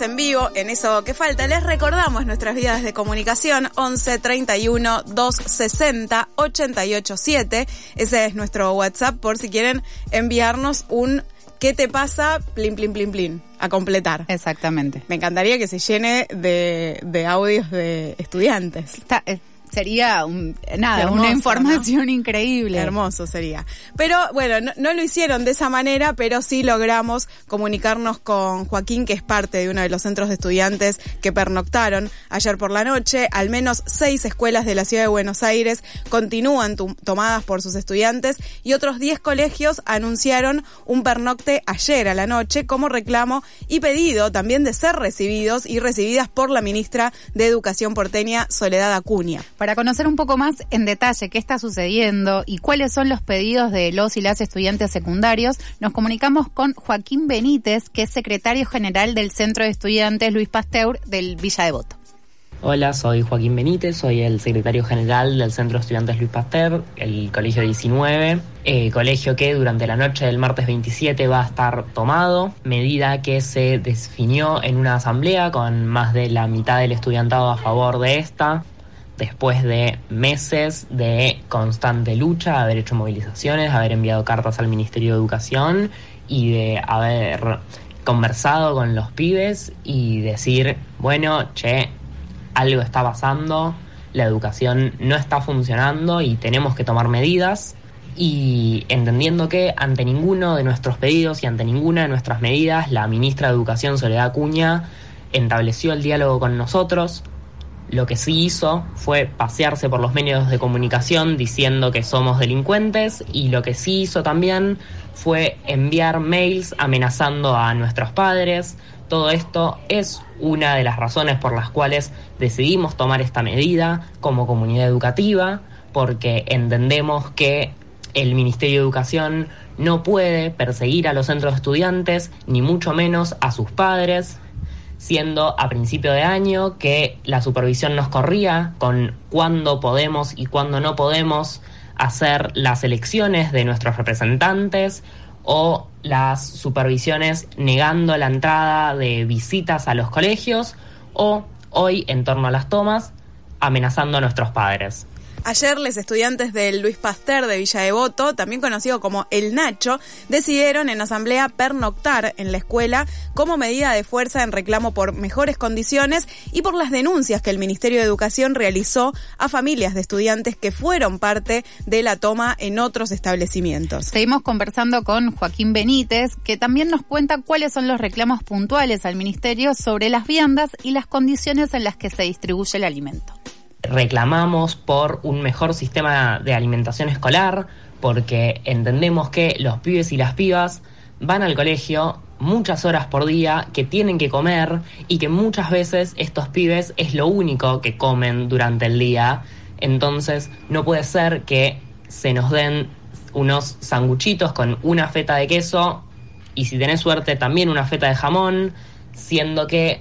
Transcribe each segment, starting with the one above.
en vivo en eso que falta. Les recordamos nuestras vías de comunicación 11 31 260 887. Ese es nuestro WhatsApp por si quieren enviarnos un ¿qué te pasa? Plin, plin, plin, plin. A completar. Exactamente. Me encantaría que se llene de, de audios de estudiantes. Está, eh, sería un, nada, Hermoso, una información increíble. Hermoso sería. Pero bueno, no, no, lo hicieron de esa manera, pero sí logramos comunicarnos con Joaquín, que es parte de uno de los centros de estudiantes que pernoctaron ayer por la noche. Al menos seis escuelas de la ciudad de Buenos Aires continúan tomadas por sus estudiantes y otros diez colegios anunciaron un pernocte ayer a la noche como reclamo y pedido también de ser recibidos y recibidas por la ministra de Educación porteña, Soledad Acuña. Para conocer un poco más en detalle qué está sucediendo y cuáles son los pedidos de los y las estudiantes secundarios, nos comunicamos con Joaquín Benítez, que es secretario general del Centro de Estudiantes Luis Pasteur del Villa Devoto. Hola, soy Joaquín Benítez, soy el secretario general del Centro de Estudiantes Luis Pasteur, el Colegio 19, eh, colegio que durante la noche del martes 27 va a estar tomado, medida que se definió en una asamblea con más de la mitad del estudiantado a favor de esta, después de meses de constante lucha, haber hecho movilizaciones, haber enviado cartas al Ministerio de Educación y de haber conversado con los pibes y decir, bueno, che, algo está pasando, la educación no está funcionando y tenemos que tomar medidas. Y entendiendo que ante ninguno de nuestros pedidos y ante ninguna de nuestras medidas, la ministra de Educación, Soledad Acuña, estableció el diálogo con nosotros, lo que sí hizo fue pasearse por los medios de comunicación diciendo que somos delincuentes y lo que sí hizo también fue enviar mails amenazando a nuestros padres. Todo esto es una de las razones por las cuales decidimos tomar esta medida como comunidad educativa, porque entendemos que el Ministerio de Educación no puede perseguir a los centros de estudiantes, ni mucho menos a sus padres, siendo a principio de año que la supervisión nos corría con cuándo podemos y cuándo no podemos hacer las elecciones de nuestros representantes o las supervisiones negando la entrada de visitas a los colegios o hoy en torno a las tomas amenazando a nuestros padres. Ayer los estudiantes del Luis Pasteur de Villa Devoto, también conocido como El Nacho, decidieron en asamblea pernoctar en la escuela como medida de fuerza en reclamo por mejores condiciones y por las denuncias que el Ministerio de Educación realizó a familias de estudiantes que fueron parte de la toma en otros establecimientos. Seguimos conversando con Joaquín Benítez, que también nos cuenta cuáles son los reclamos puntuales al Ministerio sobre las viandas y las condiciones en las que se distribuye el alimento reclamamos por un mejor sistema de alimentación escolar, porque entendemos que los pibes y las pibas van al colegio muchas horas por día, que tienen que comer y que muchas veces estos pibes es lo único que comen durante el día. Entonces no puede ser que se nos den unos sanguchitos con una feta de queso y si tenés suerte también una feta de jamón, siendo que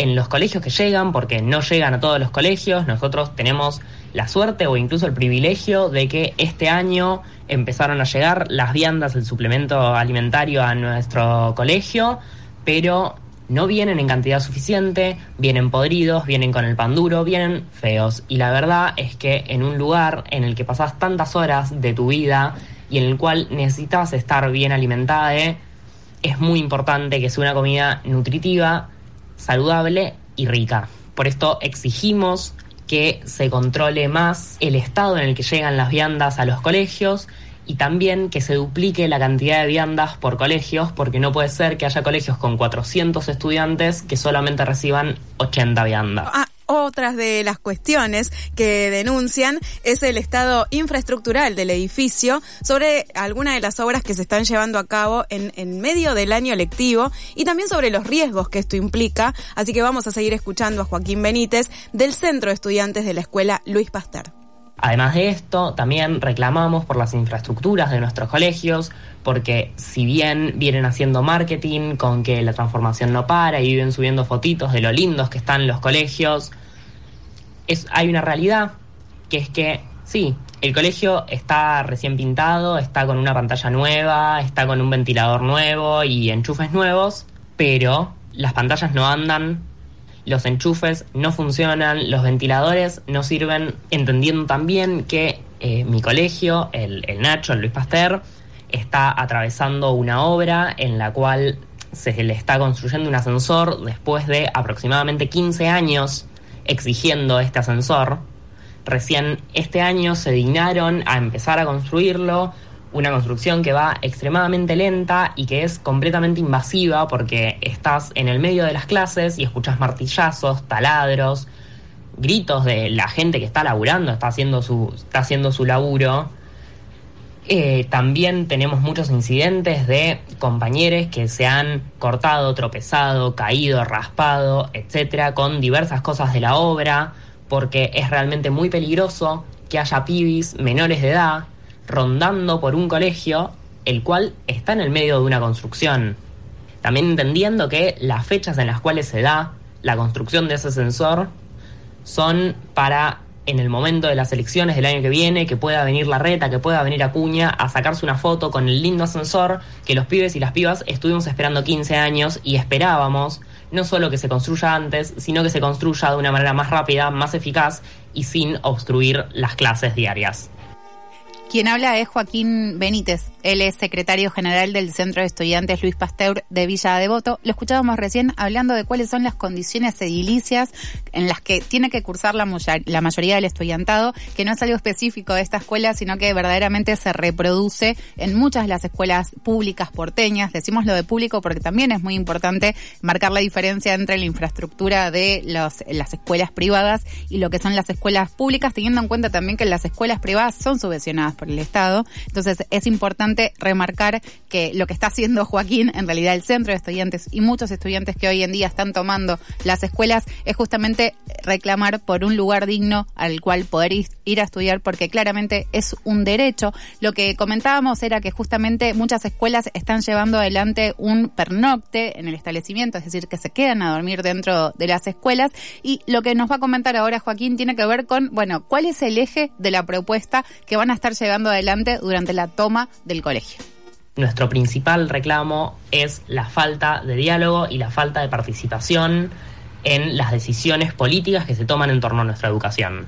en los colegios que llegan, porque no llegan a todos los colegios, nosotros tenemos la suerte o incluso el privilegio de que este año empezaron a llegar las viandas, el suplemento alimentario a nuestro colegio, pero no vienen en cantidad suficiente, vienen podridos, vienen con el pan duro, vienen feos. Y la verdad es que en un lugar en el que pasás tantas horas de tu vida y en el cual necesitas estar bien alimentada, es muy importante que sea una comida nutritiva, saludable y rica. Por esto exigimos que se controle más el estado en el que llegan las viandas a los colegios y también que se duplique la cantidad de viandas por colegios, porque no puede ser que haya colegios con 400 estudiantes que solamente reciban 80 viandas. Ah, otras de las cuestiones que denuncian es el estado infraestructural del edificio sobre algunas de las obras que se están llevando a cabo en, en medio del año lectivo y también sobre los riesgos que esto implica. Así que vamos a seguir escuchando a Joaquín Benítez del Centro de Estudiantes de la Escuela Luis Pasteur. Además de esto, también reclamamos por las infraestructuras de nuestros colegios, porque si bien vienen haciendo marketing con que la transformación no para y viven subiendo fotitos de lo lindos que están los colegios, es, hay una realidad que es que sí, el colegio está recién pintado, está con una pantalla nueva, está con un ventilador nuevo y enchufes nuevos, pero las pantallas no andan, los enchufes no funcionan, los ventiladores no sirven, entendiendo también que eh, mi colegio, el, el Nacho, el Luis Pasteur, está atravesando una obra en la cual se le está construyendo un ascensor después de aproximadamente 15 años exigiendo este ascensor. Recién este año se dignaron a empezar a construirlo, una construcción que va extremadamente lenta y que es completamente invasiva porque estás en el medio de las clases y escuchas martillazos, taladros, gritos de la gente que está laburando, está haciendo su, está haciendo su laburo. Eh, también tenemos muchos incidentes de compañeros que se han cortado, tropezado, caído, raspado, etcétera, con diversas cosas de la obra, porque es realmente muy peligroso que haya pibis menores de edad rondando por un colegio, el cual está en el medio de una construcción. También entendiendo que las fechas en las cuales se da la construcción de ese sensor son para en el momento de las elecciones del año que viene, que pueda venir la reta, que pueda venir Acuña a sacarse una foto con el lindo ascensor que los pibes y las pibas estuvimos esperando 15 años y esperábamos no solo que se construya antes, sino que se construya de una manera más rápida, más eficaz y sin obstruir las clases diarias. Quien habla es Joaquín Benítez. Él es secretario general del Centro de Estudiantes Luis Pasteur de Villa Devoto. Lo escuchábamos recién hablando de cuáles son las condiciones edilicias en las que tiene que cursar la, mayoría del estudiantado, que no es algo específico de esta escuela, sino que verdaderamente se reproduce en muchas de las escuelas públicas porteñas. Decimos lo de público porque también es muy importante marcar la diferencia entre la infraestructura de los, las escuelas privadas y lo que son las escuelas públicas, teniendo en cuenta también que las escuelas privadas son subvencionadas por el Estado. Entonces es importante remarcar que lo que está haciendo Joaquín, en realidad el centro de estudiantes y muchos estudiantes que hoy en día están tomando las escuelas, es justamente reclamar por un lugar digno al cual poder ir a estudiar porque claramente es un derecho. Lo que comentábamos era que justamente muchas escuelas están llevando adelante un pernocte en el establecimiento, es decir, que se quedan a dormir dentro de las escuelas y lo que nos va a comentar ahora Joaquín tiene que ver con, bueno, cuál es el eje de la propuesta que van a estar llevando adelante durante la toma del colegio. Nuestro principal reclamo es la falta de diálogo y la falta de participación en las decisiones políticas que se toman en torno a nuestra educación.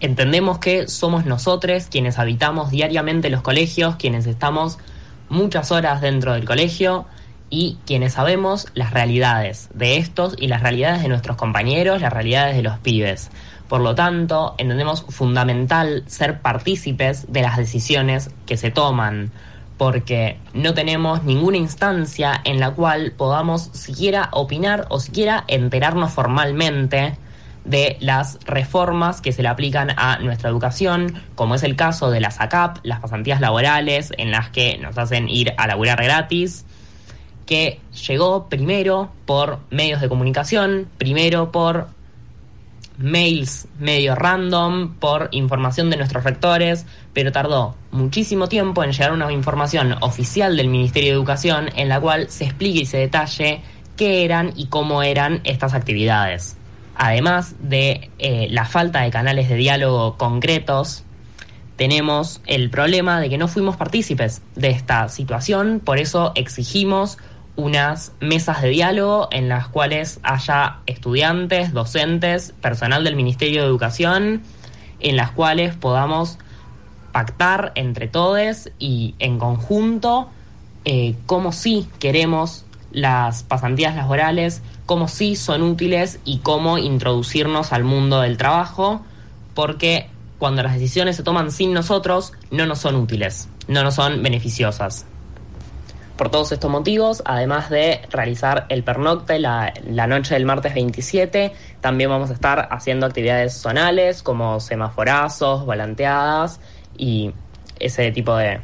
Entendemos que somos nosotros quienes habitamos diariamente los colegios, quienes estamos muchas horas dentro del colegio y quienes sabemos las realidades de estos y las realidades de nuestros compañeros, las realidades de los pibes. Por lo tanto, entendemos fundamental ser partícipes de las decisiones que se toman, porque no tenemos ninguna instancia en la cual podamos siquiera opinar o siquiera enterarnos formalmente de las reformas que se le aplican a nuestra educación, como es el caso de las ACAP, las pasantías laborales, en las que nos hacen ir a laburar gratis, que llegó primero por medios de comunicación, primero por mails medio random por información de nuestros rectores, pero tardó muchísimo tiempo en llegar una información oficial del Ministerio de Educación en la cual se explique y se detalle qué eran y cómo eran estas actividades. Además de eh, la falta de canales de diálogo concretos, tenemos el problema de que no fuimos partícipes de esta situación, por eso exigimos unas mesas de diálogo en las cuales haya estudiantes, docentes, personal del Ministerio de Educación, en las cuales podamos pactar entre todos y en conjunto eh, cómo sí queremos las pasantías laborales, cómo sí son útiles y cómo introducirnos al mundo del trabajo, porque cuando las decisiones se toman sin nosotros, no nos son útiles, no nos son beneficiosas. Por todos estos motivos, además de realizar el pernocte la, noche del martes 27, también vamos a estar haciendo actividades zonales como semaforazos, volanteadas y ese tipo de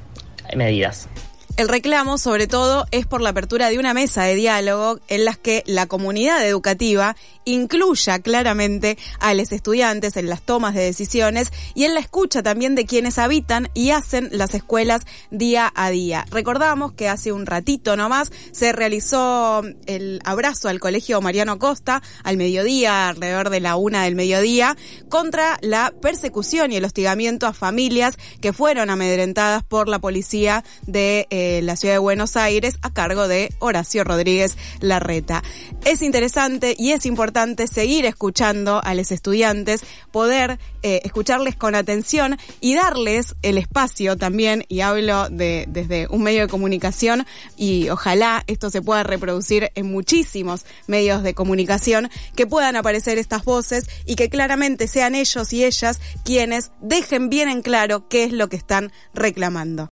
medidas. El reclamo, sobre todo, es por la apertura de una mesa de diálogo en las que la comunidad educativa incluya claramente a los estudiantes en las tomas de decisiones y en la escucha también de quienes habitan y hacen las escuelas día a día. Recordamos que hace un ratito nomás se realizó el abrazo al colegio Mariano Costa al mediodía, alrededor de la una del mediodía, contra la persecución y el hostigamiento a familias que fueron amedrentadas por la policía de eh, la ciudad de Buenos Aires a cargo de Horacio Rodríguez Larreta. Es interesante y es importante seguir escuchando a los estudiantes, poder eh, escucharles con atención y darles el espacio también, y hablo de, desde un medio de comunicación, y ojalá esto se pueda reproducir en muchísimos medios de comunicación, que puedan aparecer estas voces y que claramente sean ellos y ellas quienes dejen bien en claro qué es lo que están reclamando.